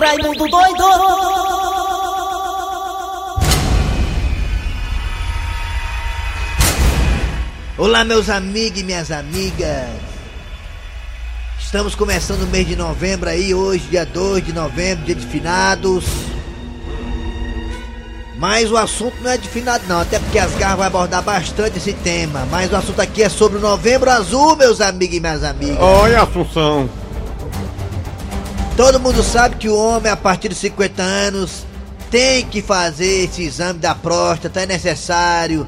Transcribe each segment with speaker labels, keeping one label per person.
Speaker 1: Raimundo doido!
Speaker 2: Olá, meus amigos e minhas amigas. Estamos começando o mês de novembro aí, hoje, dia 2 de novembro, dia de finados. Mas o assunto não é de finado não, até porque as garras vai abordar bastante esse tema. Mas o assunto aqui é sobre o novembro azul, meus amigos e minhas amigas.
Speaker 3: Olha, Assunção.
Speaker 2: Todo mundo sabe que o homem, a partir de 50 anos, tem que fazer esse exame da próstata, é necessário.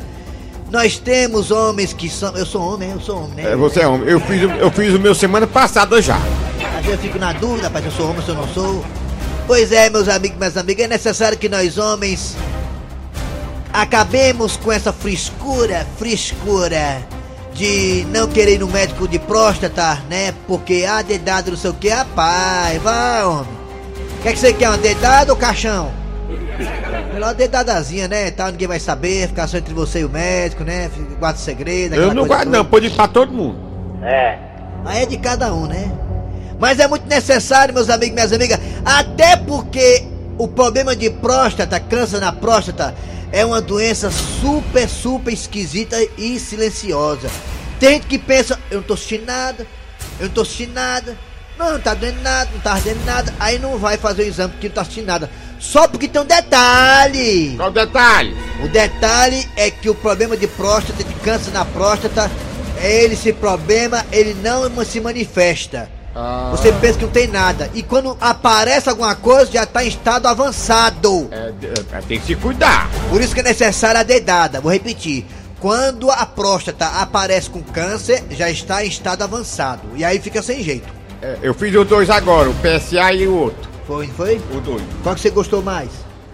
Speaker 2: Nós temos homens que são. Eu sou homem, eu sou homem, né?
Speaker 3: É, você é homem. Eu fiz, eu fiz o meu semana passada já.
Speaker 2: Às vezes eu fico na dúvida, rapaz, se eu sou homem ou se eu não sou. Pois é, meus amigos e minhas amigas, é necessário que nós homens acabemos com essa frescura, frescura de não querer ir no médico de próstata, né? Porque a dedada não sei o que, rapaz, vai, homem. O que, é que você quer, uma dedada ou caixão? Melhor dedadazinha, né? Tal, ninguém vai saber, ficar só entre você e o médico, né? Guarda o segredo.
Speaker 3: Eu não guardo
Speaker 2: toda.
Speaker 3: não, pode ir pra todo mundo.
Speaker 2: Aí é de cada um, né? Mas é muito necessário, meus amigos e minhas amigas, até porque o problema de próstata, câncer na próstata, é uma doença super, super esquisita e silenciosa. Tem gente que pensa, eu não tô sentindo nada, eu não tô sentindo nada, não, não tá doendo nada, não tá ardendo nada, aí não vai fazer o exame porque não tá sentindo nada. Só porque tem um detalhe.
Speaker 3: Qual o detalhe?
Speaker 2: O detalhe é que o problema de próstata, de câncer na próstata, ele, esse problema, ele não se manifesta.
Speaker 3: Ah.
Speaker 2: Você pensa que não tem nada. E quando aparece alguma coisa, já está em estado avançado.
Speaker 3: É, é, tem que se cuidar.
Speaker 2: Por isso que é necessária a dedada. Vou repetir. Quando a próstata aparece com câncer, já está em estado avançado. E aí fica sem jeito.
Speaker 3: É, eu fiz os dois agora, o PSA e o outro.
Speaker 2: Foi, foi?
Speaker 3: O dois.
Speaker 2: Qual que você gostou mais?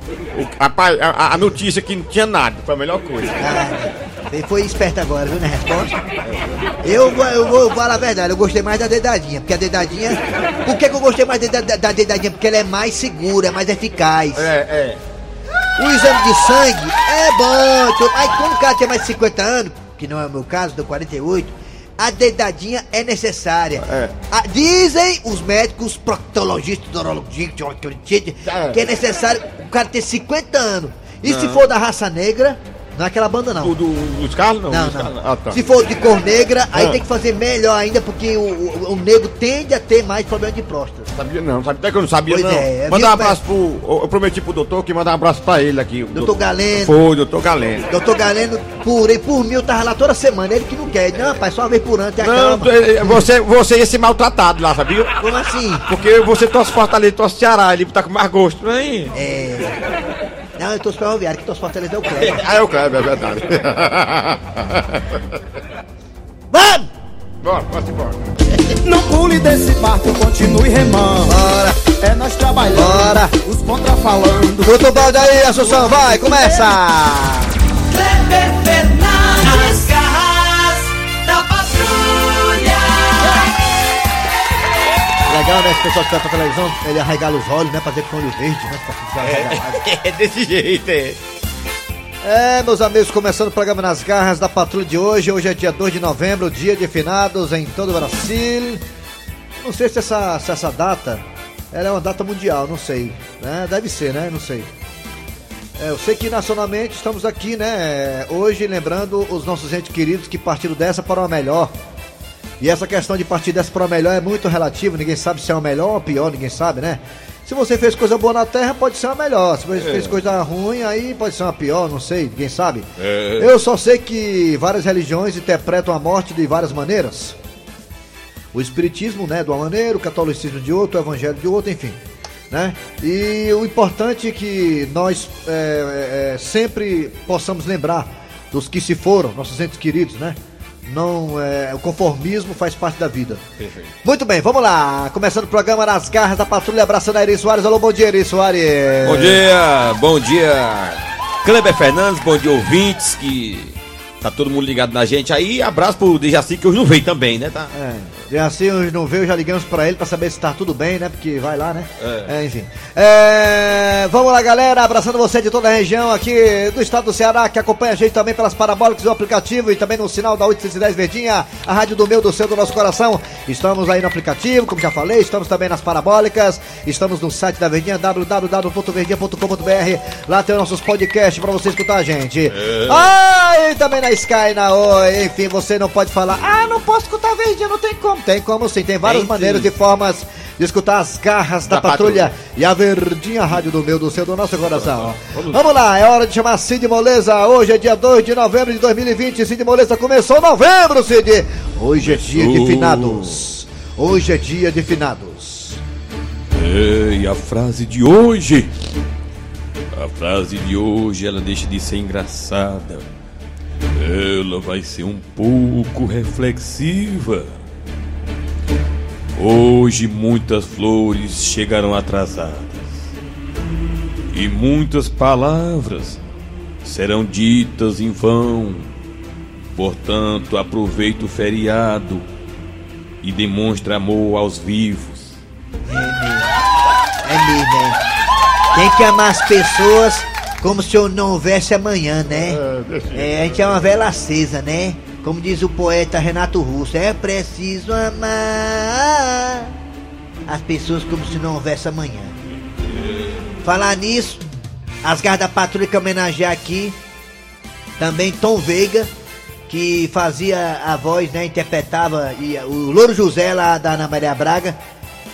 Speaker 3: O, rapaz, a, a notícia que não tinha nada, foi a melhor coisa.
Speaker 2: Ah, você foi esperto agora, viu, na resposta? Eu, vou- eu vou falar a verdade, eu gostei mais da dedadinha, porque a dedadinha... Por que, que eu gostei mais da, da, da dedadinha? Porque ela é mais segura, é mais eficaz.
Speaker 3: É, é.
Speaker 2: O exame de sangue é bom, mas quando o cara tem mais de 50 anos, que não é o meu caso, deu 48, a dedadinha é necessária.
Speaker 3: É.
Speaker 2: Ah, dizem os médicos, proctologistas, urologistas,
Speaker 3: É.
Speaker 2: que é necessário o cara ter 50 anos. E se
Speaker 3: Não.
Speaker 2: for da raça negra, não é aquela banda não.
Speaker 3: O do, dos carros não?
Speaker 2: Não, não.
Speaker 3: Ah, tá.
Speaker 2: Se for de cor negra, aí
Speaker 3: Ah.
Speaker 2: tem que fazer melhor ainda, porque o, o, o negro tende a ter mais problema de próstata.
Speaker 3: Sabia não, sabia até que eu não sabia
Speaker 2: Pois
Speaker 3: não.
Speaker 2: é,
Speaker 3: Manda
Speaker 2: viu,
Speaker 3: um abraço pro. Eu prometi pro doutor que mandar um abraço pra ele aqui.
Speaker 2: Doutor Galeno.
Speaker 3: Foi, doutor Galeno.
Speaker 2: Doutor Galeno, por, por mim, eu tava lá toda semana, ele que não quer. Não, rapaz, só uma vez por ano,
Speaker 3: Não, eh, você, você ia ser maltratado lá, sabia?
Speaker 2: Como assim?
Speaker 3: Porque você torce Fortaleza, torce Ceará, ele tá com mais gosto, não é?
Speaker 2: É. Não, eu tô ferroviário, que tô Fortaleza é o Cleber.
Speaker 3: Ah, é o Kleber, é verdade.
Speaker 2: Vamos!
Speaker 3: Bora, pode embora.
Speaker 4: Não pule desse barco, continue remando.
Speaker 2: Bora!
Speaker 4: É nós trabalhando,
Speaker 2: Bora.
Speaker 4: os contra falando.
Speaker 2: Chuta o balde aí, Assunção, vai, começa!
Speaker 1: Kleber Fernandes, as garras da patrulha.
Speaker 2: Legal, né? Esse pessoal que tá pra televisão, ele arregala os olhos, né? Pra ver com olho verde, né? Pra ficar arregalado.
Speaker 3: É desse jeito, é.
Speaker 2: É, meus amigos, começando o programa Nas Garras da Patrulha de hoje. Hoje é dia 2 de novembro, dia de finados em todo o Brasil. Não sei se essa, se essa data ela é uma data mundial, não sei. Né? Deve ser, né? Não sei. É, eu sei que nacionalmente estamos aqui, né? Hoje lembrando os nossos entes queridos que partiram dessa para uma melhor. E essa questão de partir dessa para uma melhor é muito relativa, ninguém sabe se é uma melhor ou pior, ninguém sabe, né? Se você fez coisa boa na terra, pode ser uma melhor. Se você fez coisa ruim, aí pode ser uma pior, não sei, ninguém sabe. Eu só sei que várias religiões interpretam a morte de várias maneiras. O espiritismo, né, de uma maneira, o catolicismo de outra, o evangelho de outra, enfim. Né? E o importante é que nós é, é, é, sempre possamos lembrar dos que se foram, nossos entes queridos, né? Não, é, o conformismo faz parte da vida.
Speaker 3: Perfeito.
Speaker 2: Muito bem, vamos lá. Começando o programa Nas Garras da Patrulha, abraçando a Eri Soares. Alô, bom dia, Eri Soares.
Speaker 5: Bom dia, bom dia, Kleber Fernandes, bom dia, ouvintes que Tá todo mundo ligado na gente aí. Abraço pro Dejaci que hoje não veio também, né? Tá?
Speaker 2: É, assim hoje não veio, já ligamos pra ele pra saber se tá tudo bem, né? Porque vai lá, né?
Speaker 5: É.
Speaker 2: enfim. É, vamos lá, galera, abraçando você de toda a região aqui do estado do Ceará, que acompanha a gente também pelas parabólicas do aplicativo e também no sinal da 810 Verdinha, a rádio do meu, do seu, do nosso coração. Estamos aí no aplicativo, como já falei, estamos também nas parabólicas, estamos no site da Verdinha, www.verdinha.com.br. Lá tem os nossos podcasts pra você escutar a gente. Ah, e também na Sky, na Oi, enfim, você não pode falar, ah, não posso escutar Verdinha, não tem como. Tem como sim, tem várias
Speaker 5: Tem
Speaker 2: maneiras
Speaker 5: sim.
Speaker 2: e formas de escutar as garras da,
Speaker 5: Da
Speaker 2: patrulha,
Speaker 5: patrulha.
Speaker 2: e a Verdinha Rádio do meu, do seu, do nosso coração.
Speaker 5: Vamos.
Speaker 2: Vamos lá, é hora de chamar Cid Moleza. Hoje é dia 2 de novembro de 2020. Cid Moleza começou novembro, Cid. Hoje é dia de finados. Hoje é dia de finados.
Speaker 5: E a frase de hoje. A frase de hoje ela deixa de ser engraçada. Ela vai ser um pouco reflexiva. Hoje muitas flores chegarão atrasadas. E muitas palavras serão ditas em vão. Portanto, aproveite o feriado e demonstre amor aos vivos.
Speaker 2: É mesmo, é. Tem que amar as pessoas como se eu não houvesse amanhã, né? É, a gente é uma vela acesa, né? Como diz o poeta Renato Russo, é preciso amar as pessoas como se não houvesse amanhã. Falar nisso, as garras da patrulha que homenagear aqui, também Tom Veiga, que fazia a voz, né, interpretava, e o Louro José lá da Ana Maria Braga.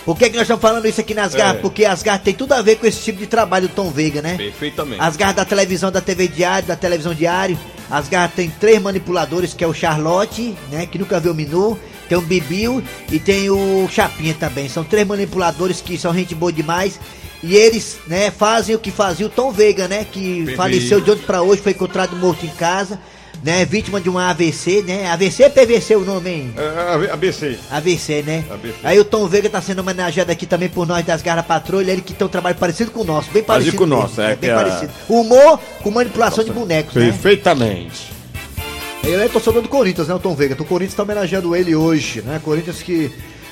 Speaker 2: Por que, que nós estamos falando isso aqui nas garras?
Speaker 5: É.
Speaker 2: Porque as garras tem tudo a ver com esse tipo de trabalho do Tom Veiga, né?
Speaker 5: Perfeitamente.
Speaker 2: As garras da televisão, da TV Diário, da televisão Diário. As garras tem três manipuladores, que é o Charlotte, né? Que nunca viu o menu. Tem o Bibiu e tem o Chapinha também. São três manipuladores que são gente boa demais. E eles, né, fazem o que fazia o Tom Veiga, né? Que faleceu de ontem pra hoje, foi encontrado morto em casa, né? Vítima de um AVC, né? AVC ou PVC o nome, hein?
Speaker 5: É, ABC.
Speaker 2: AVC, né?
Speaker 5: AVC.
Speaker 2: Aí o Tom Veiga tá sendo homenageado aqui também por nós das Garra Patrulha, ele que tem um trabalho parecido com o nosso, bem parecido.
Speaker 5: com o nosso, é
Speaker 2: bem
Speaker 5: que a-
Speaker 2: parecido. Humor com manipulação de bonecos, né?
Speaker 5: Perfeitamente.
Speaker 2: Ele é torcedor do Corinthians, né, o Tom Veiga? O Corinthians tá homenageando ele hoje, né? Corinthians que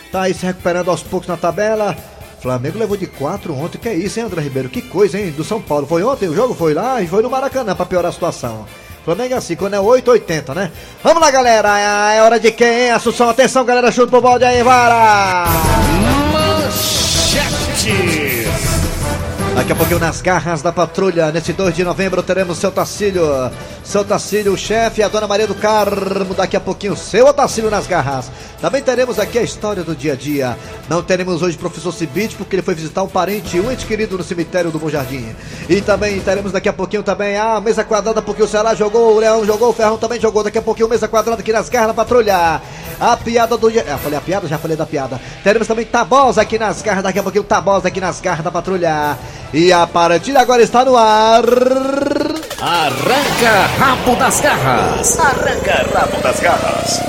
Speaker 2: tá aí se recuperando aos poucos na tabela. Flamengo levou de 4 ontem, que é isso, hein, André Ribeiro? Que coisa, hein? Do São Paulo. Foi ontem, o jogo foi lá e foi no Maracanã pra piorar a situação. Flamengo é assim, quando é 8, 80, né? Vamos lá, galera. É hora de quem, hein? Assunção, atenção, galera. Chuta pro balde aí, vara! Daqui a pouquinho nas garras da patrulha, nesse 2 de novembro, teremos seu Tacílio. Seu Tacílio, o chefe, a dona Maria do Carmo. Daqui a pouquinho, seu Otacílio nas garras. Também teremos aqui a história do dia a dia. Não teremos hoje o professor Cibite, porque ele foi visitar um parente, um ente querido no cemitério do Bom Jardim. E também teremos daqui a pouquinho também a mesa quadrada, porque o Ceará jogou, o Leão jogou, o Ferrão também jogou. Daqui a pouquinho, mesa quadrada aqui nas garras da patrulha. A piada do dia. Ah, falei a piada? Já falei da piada. Teremos também Tabosa aqui nas garras. Daqui a pouquinho, Tabosa aqui nas garras da patrulha. E a partida agora está no ar.
Speaker 6: Arranca rabo das garras. Arranca rabo das garras.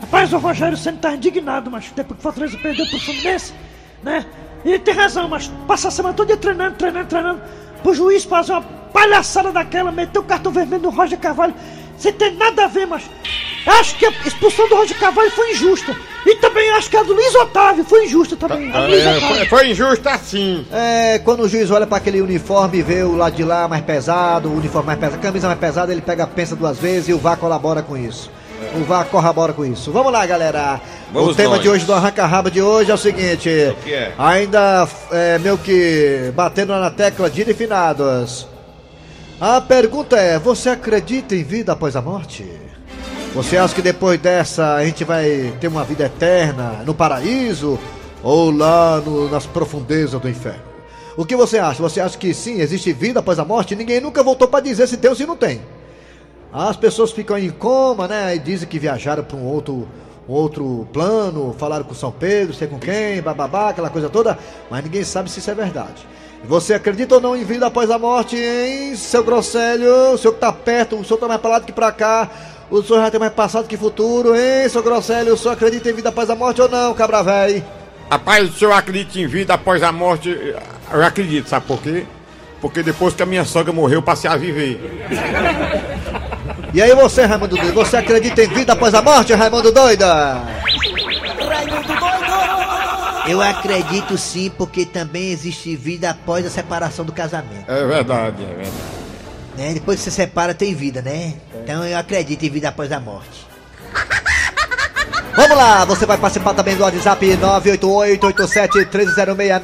Speaker 7: Rapaz, o Rogério Senna tá indignado, mas depois que o Fortaleza perdeu pro Fluminense, né? E ele tem razão, mas passa a semana toda treinando, treinando, treinando, pro juiz fazer uma palhaçada daquela, meter o cartão vermelho no Roger Carvalho, sem ter nada a ver, mas acho que a expulsão do Roger Carvalho foi injusta. E também acho que a do Luiz Otávio foi injusta também. A Luiz
Speaker 5: É, foi, foi injusto assim.
Speaker 2: É, quando o juiz olha para aquele uniforme e vê o lado de lá mais pesado, o uniforme mais pesado, a camisa mais pesada, ele pega, pensa duas vezes e o VAR colabora com isso. O VAR corrobora com isso. Vamos lá, galera. o
Speaker 5: Vamos
Speaker 2: tema
Speaker 5: nós.
Speaker 2: de hoje do Arranca Raba de hoje é o seguinte.
Speaker 5: que é?
Speaker 2: Ainda, é, meio que batendo na tecla de finados. A pergunta é, você acredita em vida após a morte? Você acha que depois dessa a gente vai ter uma vida eterna no paraíso ou lá no- nas profundezas do inferno? O que você acha? Você acha que sim, existe vida após a morte? Ninguém nunca voltou para dizer se tem ou se não tem. As pessoas ficam em coma, né? E dizem que viajaram para um outro, um outro plano, falaram com São Pedro, sei com quem, bababá, aquela coisa toda, mas ninguém sabe se isso é verdade. Você acredita ou não em vida após a morte, hein, seu Grosselho? O senhor que tá perto, o senhor tá mais pra lá do que pra cá. O senhor já tem mais passado que futuro, hein, seu Grosselho? O senhor acredita em vida após a morte ou não, cabra véi?
Speaker 5: Rapaz, se eu acredito em vida após a morte, eu acredito, sabe por quê? Porque depois que a minha sogra morreu, eu passei a viver.
Speaker 6: E aí você, Raimundo Doido, você acredita em vida após a morte, Raimundo Doida?
Speaker 2: Eu acredito sim, porque também existe vida após a separação do casamento.
Speaker 3: É verdade, é verdade.
Speaker 2: Né? Depois que você separa, tem vida, né? Então eu acredito em vida após a morte.
Speaker 6: Vamos lá, você vai participar também do WhatsApp 988-87-306,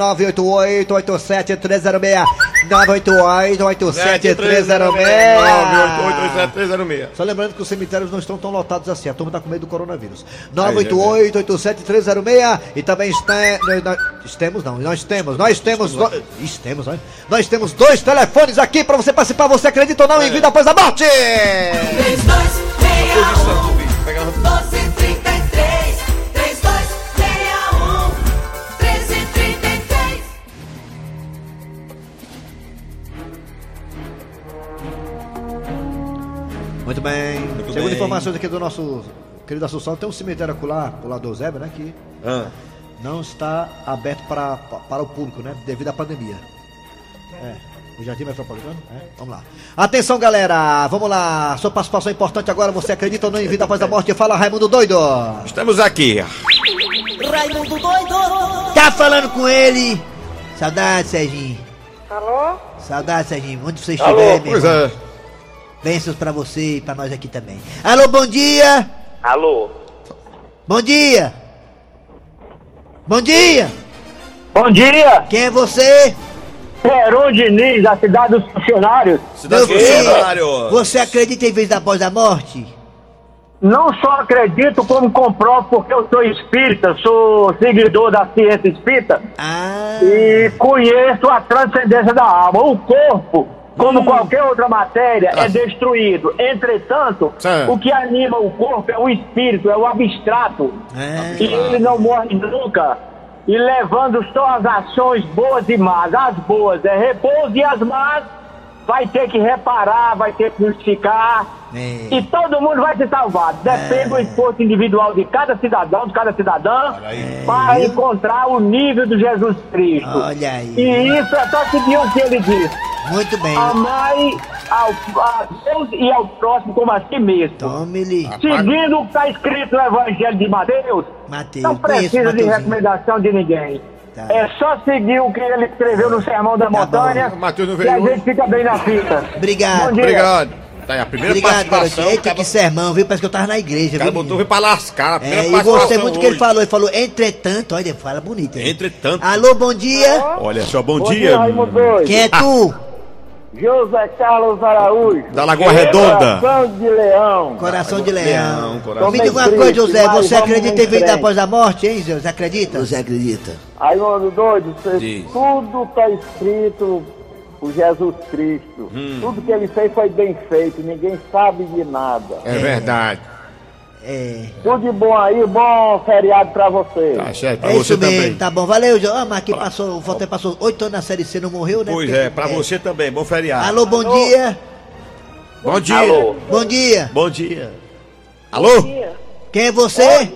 Speaker 6: 988-87-306, 988-87-306. Só lembrando que os cemitérios não estão tão lotados assim, a turma tá com medo do coronavírus. 988-87-306 e também está, nós, temos não, nós temos, nós temos, nós, temos, nós, nós temos dois telefones aqui para você participar, você acredita ou não? Em vida após a morte?
Speaker 1: 3261
Speaker 6: informações aqui do nosso querido Assunção, tem um cemitério acolá, do lado do Eusébio, né, que
Speaker 5: Ah,
Speaker 6: não está aberto para, para o público, né? Devido à pandemia. É. O Jardim Metropolitano? É. Vamos lá. Atenção, galera! Vamos lá! Sua participação é importante agora. Você acredita ou não em vida após a morte? Fala, Raimundo Doido!
Speaker 5: estamos aqui.
Speaker 1: Raimundo doido!
Speaker 2: Tá falando com ele? Saudade, Serginho. Alô? Saudade, Serginho. Onde você estiver,
Speaker 3: Alô,
Speaker 2: meu
Speaker 3: pois
Speaker 2: irmão.
Speaker 3: é.
Speaker 2: Bênçãos pra você e pra nós aqui também. Alô, bom dia!
Speaker 8: Alô?
Speaker 2: Bom dia! Bom dia!
Speaker 8: Bom dia!
Speaker 2: Quem é você?
Speaker 8: Peron Diniz, da cidade dos funcionários.
Speaker 2: Meu filho,
Speaker 5: funcionário.
Speaker 2: você acredita em vida após a morte?
Speaker 8: Não só acredito, como comprovo, porque eu sou espírita, sou seguidor da ciência espírita
Speaker 2: Ah,
Speaker 8: e conheço a transcendência da alma. O corpo, como qualquer outra matéria, é destruído. Entretanto,
Speaker 3: Certo.
Speaker 8: o que anima o corpo é o espírito, é o abstrato.
Speaker 2: é.
Speaker 8: E ele não morre nunca. E levando só as ações boas e más. As boas é repouso e as más vai ter que reparar, vai ter que justificar.
Speaker 2: É.
Speaker 8: E todo mundo vai ser salvado. Depende do esforço individual de cada cidadão, de cada cidadã, para encontrar o nível do Jesus Cristo.
Speaker 2: Olha aí.
Speaker 8: E isso é só seguir o que ele diz.
Speaker 2: Muito bem.
Speaker 8: Amai ao, a Deus e ao próximo como a si mesmo.
Speaker 2: Tome-lhe.
Speaker 8: Seguindo o que está escrito no Evangelho de Mateus,
Speaker 2: Mateus.
Speaker 8: não precisa de recomendação de ninguém.
Speaker 2: Tá.
Speaker 8: É só seguir o que ele escreveu no Sermão da Montanha
Speaker 3: bom. Mateus não
Speaker 8: e a
Speaker 3: veio
Speaker 8: gente fica bem na fita.
Speaker 2: Obrigado.
Speaker 8: Bom dia.
Speaker 3: Obrigado. Tá aí a primeira
Speaker 2: Obrigado,
Speaker 3: participação.
Speaker 2: Eita, que sermão, viu? Parece que eu tava na igreja,
Speaker 3: O cara
Speaker 2: viu?
Speaker 3: botou veio pra lascar. A
Speaker 2: É, e
Speaker 3: participação
Speaker 2: gostei muito do que ele falou. Ele falou, entretanto, olha, fala bonito. hein?
Speaker 5: Entretanto.
Speaker 2: Alô, bom dia.
Speaker 5: Olha só, bom,
Speaker 8: Bom
Speaker 5: dia.
Speaker 8: dia.
Speaker 2: Quem é tu?
Speaker 8: José Carlos Araújo.
Speaker 5: Da Lagoa Redonda.
Speaker 8: Coração de Leão.
Speaker 2: Coração de leão.
Speaker 5: coração.
Speaker 2: Me diga uma coisa, José. Você acredita em vida após a morte, hein, José? Você acredita?
Speaker 9: Você acredita?
Speaker 8: Raimundo Doido, você-
Speaker 5: Diz.
Speaker 8: tudo está escrito por Jesus Cristo.
Speaker 5: Hum.
Speaker 8: Tudo que ele fez foi bem feito, ninguém sabe de nada.
Speaker 3: É verdade.
Speaker 2: É.
Speaker 8: Tudo de bom aí, bom feriado pra você.
Speaker 3: Tá certo. Pra
Speaker 2: É
Speaker 3: você
Speaker 2: isso mesmo,
Speaker 3: também.
Speaker 2: tá bom. Valeu, José. Ah, mas aqui passou, o Forte passou oito anos na Série C, não morreu, né?
Speaker 5: Pois
Speaker 2: Porque-
Speaker 5: é, pra você também. Bom feriado.
Speaker 2: Alô, bom dia.
Speaker 5: Bom dia.
Speaker 8: Alô.
Speaker 2: Bom dia.
Speaker 5: Bom dia. Alô?
Speaker 2: Quem é você?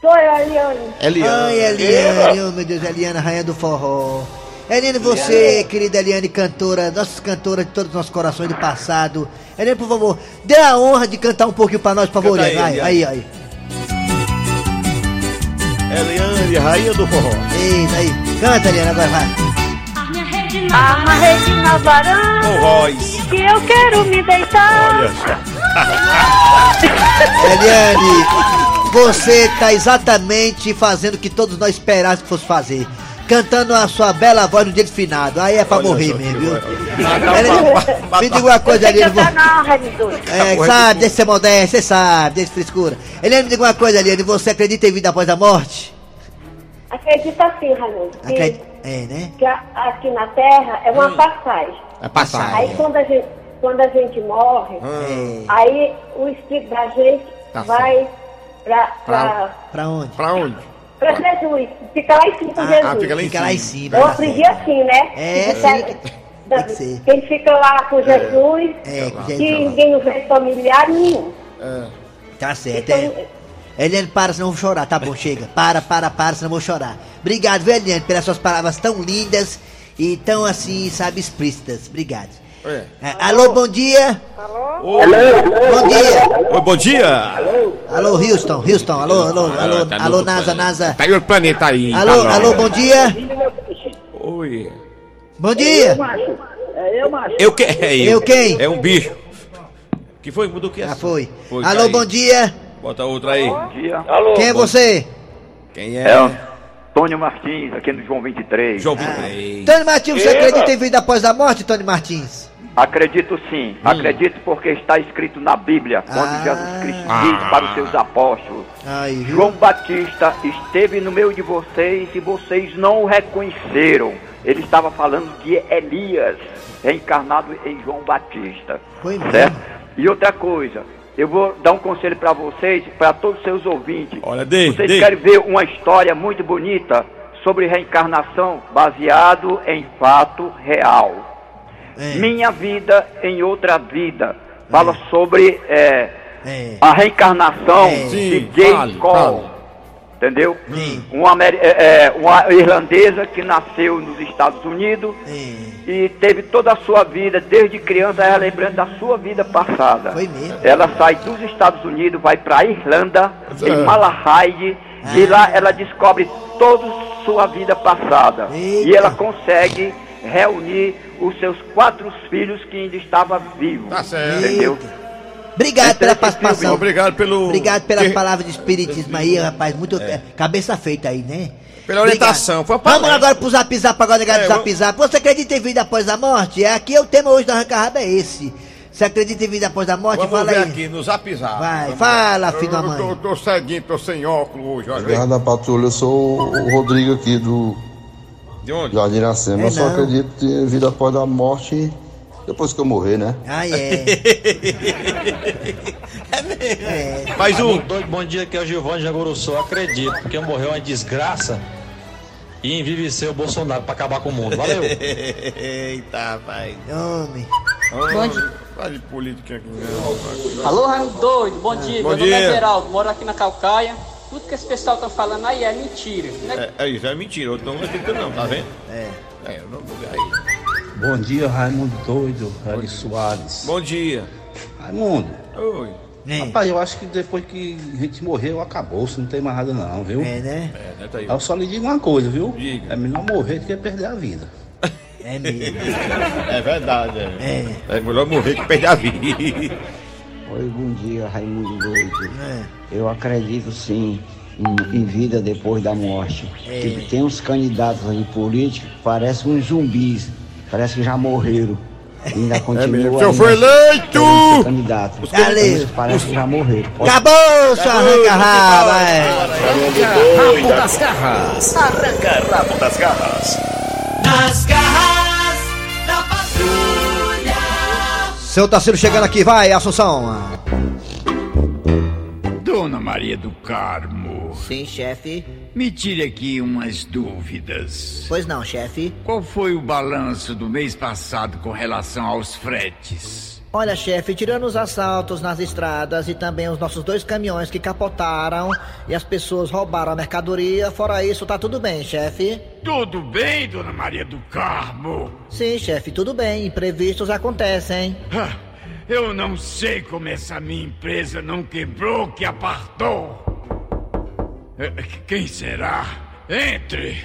Speaker 10: Sou a Eliane.
Speaker 5: Eliane.
Speaker 2: Ai, Eliane, oh meu Deus, Eliane, rainha do forró. Eliane, você, querida Eliane, cantora, nossa cantora de todos os nossos corações do passado. Eliane, por favor, dê a honra de cantar um pouquinho pra nós, por favor, Eliane.
Speaker 5: aí,
Speaker 2: Aí, aí.
Speaker 5: Eliane, rainha do forró.
Speaker 2: Eita, aí. Canta, Eliane, agora vai.
Speaker 10: Rede na varanda
Speaker 5: Com voz.
Speaker 10: que eu quero me deitar.
Speaker 5: Olha só.
Speaker 2: Eliane, você tá exatamente fazendo o que todos nós esperávamos que fosse fazer. Cantando a sua bela voz no dia de finado. Aí é pra
Speaker 5: Olha
Speaker 2: morrer mesmo, viu? me diga uma coisa,
Speaker 10: Você
Speaker 2: Eliane.
Speaker 10: canta
Speaker 2: vo-
Speaker 10: não, Raimundo.
Speaker 2: É, sabe, deixa ser modesto, você sabe, deixa frescura. Eliane, me diga uma coisa, Eliane, você acredita em vida após a morte?
Speaker 10: Acredita sim, Raimundo.
Speaker 2: Acredita? É, né?
Speaker 10: que a- aqui na Terra é uma passagem.
Speaker 3: É passar.
Speaker 10: Aí quando a gente, quando a gente morre,
Speaker 2: É.
Speaker 10: aí o espírito da gente
Speaker 3: Tá
Speaker 10: vai pra, pra,
Speaker 2: Pra onde?
Speaker 3: Pra onde?
Speaker 10: Pra Jesus. Fica lá em cima com
Speaker 2: Ah,
Speaker 10: Jesus.
Speaker 3: ah, fica lá em
Speaker 2: Fica lá em cima.
Speaker 10: Eu
Speaker 2: tá
Speaker 10: aprendi
Speaker 2: certo.
Speaker 10: assim, né?
Speaker 2: É, sim. Tem que ser.
Speaker 10: Quem fica lá com Jesus,
Speaker 2: É, com
Speaker 10: que
Speaker 2: Jesus.
Speaker 10: ninguém não vê familiar nenhum.
Speaker 2: Tá certo, é. Eliane, para, senão eu vou chorar. Tá bom, chega. Para, para, para, senão eu vou chorar. Obrigado, viu, Eliane, pelas suas palavras tão lindas e tão assim, sabe, explícitas. Obrigado.
Speaker 8: É.
Speaker 11: É, alô, bom dia.
Speaker 5: Ô,
Speaker 11: Bom dia.
Speaker 5: ô, bom dia!
Speaker 11: Alô, Houston, Houston. Alô, alô, alô,
Speaker 5: tá no
Speaker 11: alô,
Speaker 5: outro
Speaker 11: NASA,
Speaker 5: planeta.
Speaker 11: NASA.
Speaker 8: Tá outro planeta aí.
Speaker 11: Alô,
Speaker 8: tá
Speaker 11: alô, bom dia.
Speaker 5: Oi.
Speaker 11: Bom dia.
Speaker 12: É eu, macho.
Speaker 5: Eu que é
Speaker 11: Eu quem?
Speaker 5: É um bicho. Que foi? Mudou o que é?
Speaker 11: Já foi.
Speaker 5: Foi,
Speaker 11: Alô,
Speaker 5: caiu.
Speaker 11: bom dia.
Speaker 5: Bota outra aí.
Speaker 12: Alô,
Speaker 11: Quem é você?
Speaker 5: Quem
Speaker 12: é
Speaker 5: é?
Speaker 12: o Antônio Martins, aqui no João 23.
Speaker 5: João Vitrei.
Speaker 11: Tony Martins, você acredita em vida após a morte, Tony Martins?
Speaker 12: Acredito sim, acredito porque está escrito na Bíblia, quando
Speaker 11: Ah.
Speaker 12: Jesus Cristo diz para os seus apóstolos:
Speaker 11: Aí, viu?
Speaker 12: João Batista esteve no meio de vocês e vocês não o reconheceram. Ele estava falando de Elias, reencarnado em João Batista.
Speaker 11: Foi mesmo.
Speaker 12: certo? E outra coisa, eu vou dar um conselho para vocês, para todos os seus ouvintes.
Speaker 5: Olha, dei,
Speaker 12: Vocês
Speaker 5: dei.
Speaker 12: querem ver uma história muito bonita sobre reencarnação baseado em fato real?
Speaker 11: É,
Speaker 12: Minha vida em outra vida. Fala sobre é,
Speaker 11: é.
Speaker 12: a reencarnação
Speaker 11: É.
Speaker 12: de
Speaker 8: Sim, fale,
Speaker 12: Cole. Entendeu?
Speaker 11: Sim.
Speaker 12: Uma, é, é, uma irlandesa que nasceu nos Estados Unidos
Speaker 11: É.
Speaker 12: e teve toda a sua vida, desde criança, ela lembrando da sua vida passada.
Speaker 11: Foi mesmo.
Speaker 12: Ela sai dos Estados Unidos, vai para a Irlanda, em
Speaker 8: É.
Speaker 12: Malahide, e lá ela descobre toda a sua vida passada.
Speaker 11: Eita.
Speaker 12: E ela consegue reunir os seus quatro filhos que ainda estavam vivos.
Speaker 8: Tá certo.
Speaker 12: Entendeu?
Speaker 11: Obrigado pela
Speaker 12: Esse filme,
Speaker 11: participação.
Speaker 5: Obrigado pelo.
Speaker 11: Obrigado pelas
Speaker 5: que-
Speaker 11: palavras de espiritismo aí, rapaz. Muito é, cabeça feita aí, né?
Speaker 8: Pela orientação. Foi
Speaker 11: Vamos agora pro Zap Zap, agora negado
Speaker 5: É,
Speaker 11: Zap Zap. Você acredita em vida após a morte? É aqui o tema hoje da Arranca Rabo é esse. Você acredita em vida após a morte?
Speaker 8: Vamos
Speaker 11: Fala
Speaker 8: ver
Speaker 11: aí.
Speaker 8: aqui no zap zap.
Speaker 11: Vai,
Speaker 8: Vamos
Speaker 11: fala,
Speaker 8: ver.
Speaker 11: filho da mãe.
Speaker 8: Eu tô, tô ceguinho, tô sem óculos hoje,
Speaker 13: da Patrulha, eu sou o Rodrigo aqui do
Speaker 5: De onde?
Speaker 13: Jardim Iracema.
Speaker 11: É
Speaker 13: eu só
Speaker 11: não.
Speaker 13: acredito em vida após a morte depois que eu morrer, né?
Speaker 11: Ah, é. é.
Speaker 5: Mas o.
Speaker 14: Doido, bom dia, aqui é o Giovanni Jaguruçu. Acredito, porque morreu uma desgraça e enviveceu o Bolsonaro pra acabar com o mundo. Valeu!
Speaker 5: Eita, vai.
Speaker 11: Homem.
Speaker 8: Bom dia. Fala de política aqui. né?
Speaker 15: Alô, Raimundo Doido, bom dia.
Speaker 5: Bom
Speaker 15: Meu nome
Speaker 5: dia.
Speaker 15: é Geraldo, moro aqui na Calcaia. Tudo que esse pessoal tá falando aí é mentira. Né?
Speaker 5: É, é isso, é mentira. Eu não acredito, não, tá vendo?
Speaker 11: É.
Speaker 5: É, eu não aí.
Speaker 4: Bom dia, Raimundo Doido, Hélio Soares.
Speaker 5: Bom dia.
Speaker 4: Raimundo,
Speaker 5: Oi.
Speaker 11: É.
Speaker 4: rapaz, eu acho que depois que a gente morreu, acabou, se não tem mais nada não, viu?
Speaker 11: É, né?
Speaker 5: É, né, tá aí.
Speaker 4: Eu só lhe digo uma coisa, viu?
Speaker 5: Diga.
Speaker 4: É melhor morrer do que perder a vida.
Speaker 11: É mesmo.
Speaker 5: É verdade, é.
Speaker 11: É.
Speaker 5: É melhor morrer que perder a vida.
Speaker 16: Oi, bom dia, Raimundo Doido.
Speaker 11: É.
Speaker 16: Eu acredito sim em, em vida depois da morte.
Speaker 11: É.
Speaker 16: Que tem uns candidatos aí políticos que parecem uns zumbis, parece que já morreram. E ainda continua.
Speaker 8: mesmo. O senhor
Speaker 16: ainda
Speaker 8: foi eleito!
Speaker 16: Candidato. Uns Parece que já morreram. Pode-
Speaker 11: Acabou, seu arranca rabo, é.
Speaker 6: Rabo das garras. Arranca rabo das garras.
Speaker 1: Nas garras
Speaker 2: Seu Tarcísio chegando aqui, vai, Assunção.
Speaker 17: Dona Maria do Carmo,
Speaker 11: Sim, chefe.
Speaker 17: me tire aqui umas dúvidas.
Speaker 11: Pois não, chefe.
Speaker 17: Qual foi o balanço do mês passado com relação aos fretes?
Speaker 11: Olha, chefe, tirando os assaltos nas estradas e também os nossos dois caminhões que capotaram e as pessoas roubaram a mercadoria, fora isso, tá tudo bem, chefe?
Speaker 17: Tudo bem, Dona Maria do Carmo?
Speaker 11: Sim, chefe, tudo bem. Imprevistos acontecem.
Speaker 17: Ah, Eu não sei como essa minha empresa não quebrou que apartou. Eh, Quem será? Entre.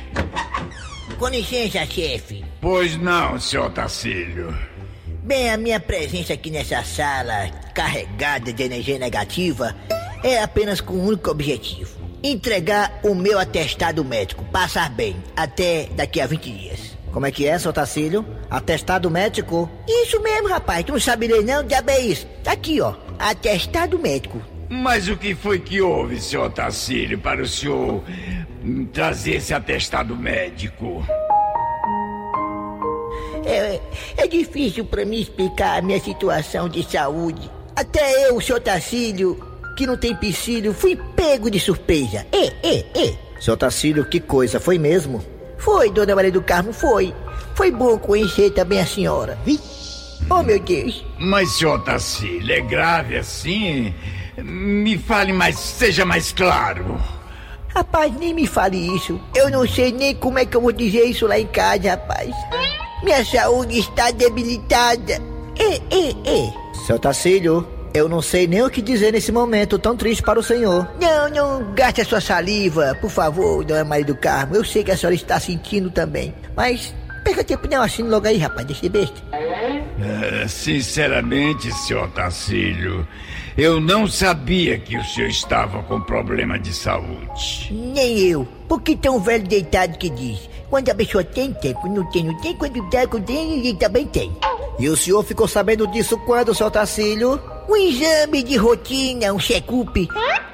Speaker 11: Com licença, chefe.
Speaker 17: Pois não, senhor Tacílio.
Speaker 11: Bem, a minha presença aqui nessa sala carregada de energia negativa é apenas com um único objetivo: entregar o meu atestado médico, passar bem, até daqui a 20 dias. Como é que é, seu Tacílio? Atestado médico? Isso mesmo, rapaz. Tu não sabe ler não? Diabo é isso. Tá aqui, ó. Atestado médico.
Speaker 17: Mas o que foi que houve, senhor Tacílio, para o senhor hum, trazer esse atestado médico?
Speaker 11: É, é difícil pra mim explicar a minha situação de saúde. Até eu, seu Tacílio, que não tem piscílio, fui pego de surpresa. É, é, é. Seu Tacílio, que coisa, foi mesmo? Foi, dona Maria do Carmo, foi. Foi bom conhecer também a senhora. Vi? Oh, meu Deus.
Speaker 17: Mas, senhor Tacílio, é grave assim? Me fale mais, seja mais claro.
Speaker 11: Rapaz, nem me fale isso. Eu não sei nem como é que eu vou dizer isso lá em casa, rapaz. Minha saúde está debilitada. Ei, ei, ei. Seu Tacílio, eu não sei nem o que dizer nesse momento tão triste para o senhor. Não, não gaste a sua saliva, por favor, dona Maria do Carmo. Eu sei que a senhora está sentindo também. Mas perca tempo não, assine logo aí, rapaz, deixa de besta.
Speaker 17: É, sinceramente, senhor Tacílio, eu não sabia que o senhor estava com problema de saúde.
Speaker 11: Nem eu. Porque tem um velho deitado que diz: quando a pessoa tem tempo, não tem, não tem, quando tá com tem, ele também tem. E o senhor ficou sabendo disso quando, seu Tacílio? Um exame de rotina, um check-up.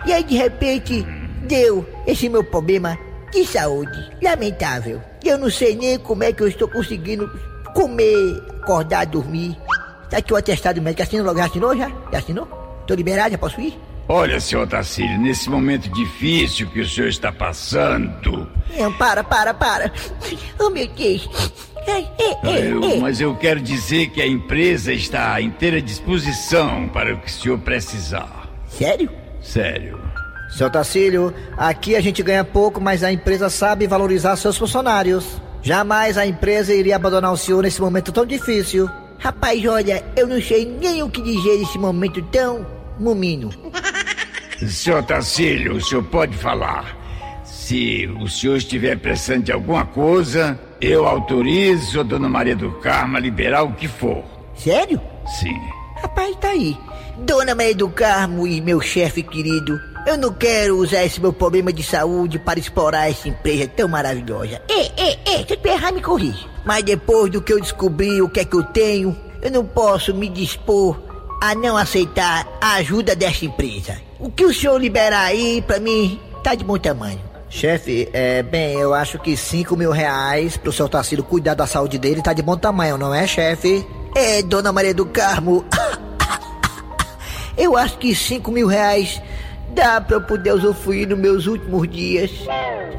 Speaker 11: E aí, de repente, deu esse meu problema de saúde. Lamentável. Eu não sei nem como é que eu estou conseguindo comer, acordar, dormir. Tá aqui o atestado médico. Assinou logo? Já assinou já? Já assinou? Tô liberado, já posso ir?
Speaker 17: Olha, senhor Tacílio, nesse momento difícil que o senhor está passando,
Speaker 11: Não, para, para, para. Oh, meu Deus. Ei,
Speaker 17: eu- mas eu quero dizer que a empresa está à inteira disposição para o que o senhor precisar.
Speaker 11: Sério?
Speaker 17: Sério.
Speaker 2: Seu Tacílio, aqui a gente ganha pouco, mas a empresa sabe valorizar seus funcionários. Jamais a empresa iria abandonar o senhor nesse momento tão difícil.
Speaker 11: Rapaz, olha, eu não sei nem o que dizer nesse momento tão mumino.
Speaker 17: Senhor Tacílio, o senhor pode falar. Se o senhor estiver precisando de alguma coisa, eu autorizo a dona Maria do Carmo a liberar o que for.
Speaker 11: Sério?
Speaker 17: Sim.
Speaker 11: Rapaz, tá aí. Dona Maria do Carmo e meu chefe querido, eu não quero usar esse meu problema de saúde para explorar essa empresa tão maravilhosa. Ei, ei, ei, se eu errar, me corrija. Mas depois do que eu descobri o que é que eu tenho, eu não posso me dispor a não aceitar a ajuda dessa empresa. O que o senhor liberar aí, pra mim, tá de bom tamanho.
Speaker 2: Chefe, é, bem, eu acho que 5 mil reais pro seu Tacílio cuidar da saúde dele tá de bom tamanho, não é, chefe?
Speaker 11: É, dona Maria do Carmo. Eu acho que cinco mil reais dá pra eu poder usufruir nos meus últimos dias.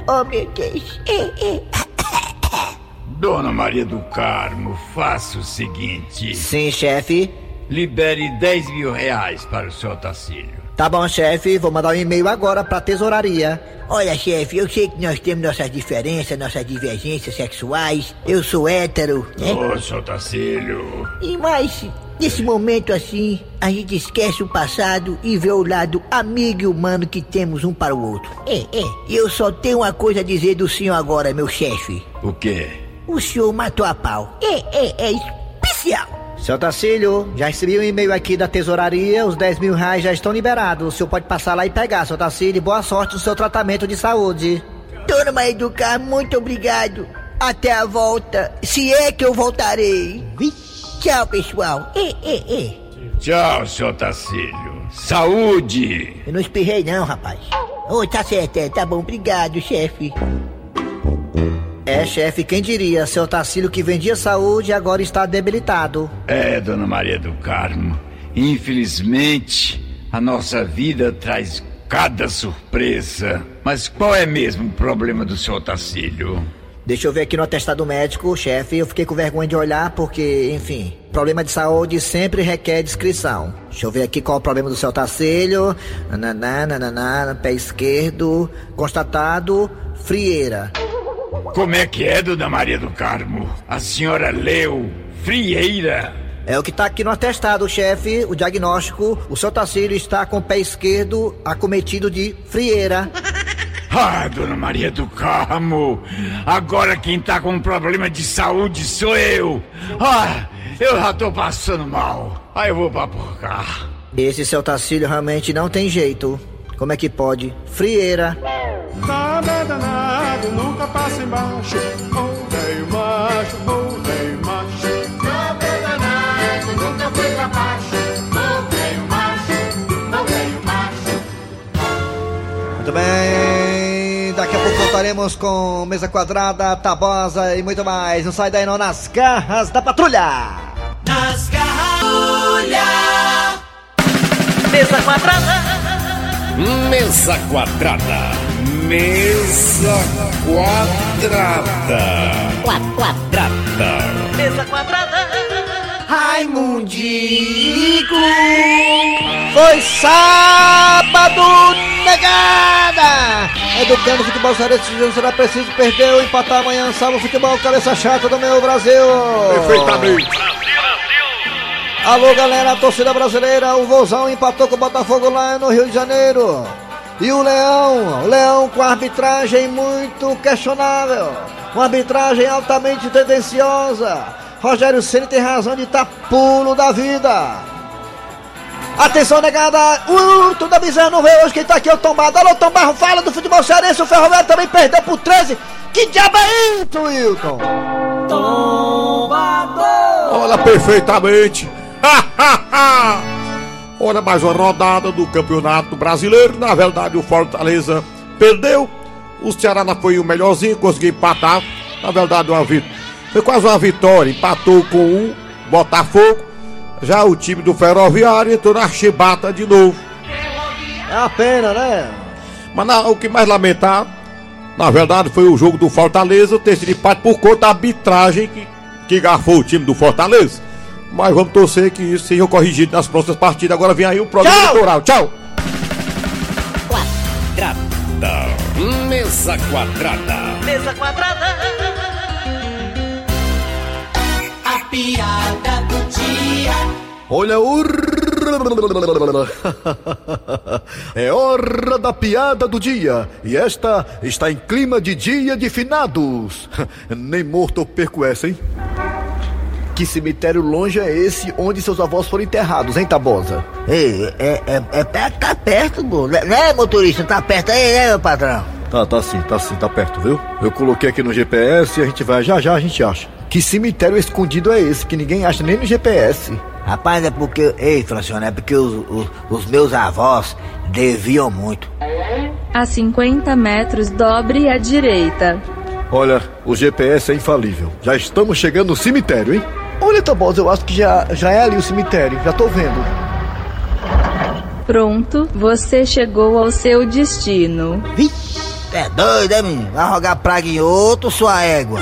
Speaker 11: Oh, meu Deus.
Speaker 17: Dona Maria do Carmo, faça o seguinte.
Speaker 2: Sim, chefe.
Speaker 17: Libere 10 mil reais para o senhor Tacílio.
Speaker 2: Tá bom, chefe, vou mandar um e-mail agora pra tesouraria.
Speaker 11: Olha, chefe, eu sei que nós temos nossas diferenças, nossas divergências sexuais. Eu sou hétero, né?
Speaker 17: Ô, senhor Tacílio.
Speaker 11: E mais, nesse momento assim, a gente esquece o passado e vê o lado amigo e humano que temos um para o outro. É, é. E eu só tenho uma coisa a dizer do senhor agora, meu chefe.
Speaker 17: O quê?
Speaker 11: O senhor matou a pau. É, é, é especial.
Speaker 2: Seu Tacílio, já recebi um e-mail aqui da tesouraria, os 10 mil reais já estão liberados. O senhor pode passar lá e pegar, seu Tacílio. Boa sorte no seu tratamento de saúde.
Speaker 11: Dona Maria do Carmo, muito obrigado. Até a volta, se é que eu voltarei. Tchau, pessoal. É, é, é.
Speaker 17: Tchau, senhor Tacílio. Saúde!
Speaker 11: Eu não espirrei não, rapaz. Ô, tá certo, é, tá bom, obrigado, chefe.
Speaker 2: É, chefe, quem diria? Seu Tacílio que vendia saúde agora está debilitado.
Speaker 17: É, dona Maria do Carmo. Infelizmente, a nossa vida traz cada surpresa. Mas qual é mesmo o problema do senhor Tacílio?
Speaker 2: Deixa eu ver aqui no atestado médico, chefe. Eu fiquei com vergonha de olhar porque, enfim, problema de saúde sempre requer descrição. Deixa eu ver aqui qual é o problema do seu Tacílio. Nananá, nananá, pé esquerdo. Constatado, frieira.
Speaker 17: Como é que é, dona Maria do Carmo? A senhora leu frieira?
Speaker 2: É o que tá aqui no atestado, chefe. O diagnóstico. O seu Tacílio está com o pé esquerdo acometido de frieira.
Speaker 17: Ah, dona Maria do Carmo, agora quem tá com problema de saúde sou eu. Ah, eu já tô passando mal. Aí eu vou pra por cá.
Speaker 2: Esse seu Tacílio realmente não tem jeito. Como é que pode? Frieira.
Speaker 18: Danado, nunca passa embaixo. Oh, velho macho, oh, velho macho.
Speaker 1: Nada é danado, nunca foi pra baixo. Ô velho macho, ô velho macho.
Speaker 2: Muito bem, daqui a pouco voltaremos com mesa quadrada, tabosa e muito mais. Não sai daí não nas garras da patrulha.
Speaker 1: Nas garrulhas.
Speaker 6: Mesa quadrada. Mesa quadrada. Mesa quadrada. Quadrada.
Speaker 1: Mesa quadrada.
Speaker 11: Raimundico!
Speaker 2: Foi sábado, negada! Educando o futebol cearense, não será preciso perder ou empatar amanhã. Salve o futebol, cabeça chata do meu Brasil!
Speaker 8: Perfeitamente.
Speaker 2: Alô, galera, a torcida brasileira, o Vozão empatou com o Botafogo lá no Rio de Janeiro. E o Leão, o Leão com arbitragem muito questionável, uma arbitragem altamente tendenciosa. Rogério Ceni tem razão de estar pulo da vida. Atenção, negada, o Hilton da Bezerra não veio hoje, quem tá aqui é o Tombado. Alô, Tombarro, fala do futebol cearense, o Ferroviário também perdeu por 13. Que diabo é isso, Wilton?
Speaker 3: Olha perfeitamente. Olha mais uma rodada do Campeonato Brasileiro. Na verdade, o Fortaleza perdeu. O Ceará foi o melhorzinho, conseguiu empatar. Na verdade, uma vit... foi quase uma vitória. Empatou com o Botafogo. Já o time do Ferroviário entrou na chibata de novo.
Speaker 2: É a pena, né?
Speaker 3: Mas o que mais lamentar, na verdade, foi o jogo do Fortaleza ter sido empate por conta da arbitragem que, que garfou o time do Fortaleza. Mas vamos torcer que isso seja corrigido nas próximas partidas. Agora vem aí o programa
Speaker 6: Tchau!
Speaker 3: eleitoral. Tchau!
Speaker 6: Quadrada. Mesa quadrada.
Speaker 9: Mesa quadrada. A piada do dia.
Speaker 19: Olha o. É hora da piada do dia. E esta está em clima de dia de finados. Nem morto eu perco essa, hein? Que cemitério longe é esse onde seus avós foram enterrados, hein, Tabosa?
Speaker 11: Ei, é, é, é perto, tá perto, pô. Né, né, motorista? Tá perto aí, né, meu patrão?
Speaker 19: Tá, tá sim, tá sim, tá perto, viu? Eu coloquei aqui no GPS e a gente vai, já já a gente acha. Que cemitério escondido é esse que ninguém acha nem no GPS?
Speaker 11: Rapaz, é porque. Ei, Francione, é porque os, os, os meus avós deviam muito.
Speaker 20: A 50 metros, dobre à direita.
Speaker 19: Olha, o GPS é infalível. Já estamos chegando no cemitério, hein? Olha, Tabosa, eu acho que já, já é ali o cemitério, já tô vendo.
Speaker 20: Pronto, você chegou ao seu destino.
Speaker 11: É doido, é, menino? Vai rogar praga em outro, sua égua.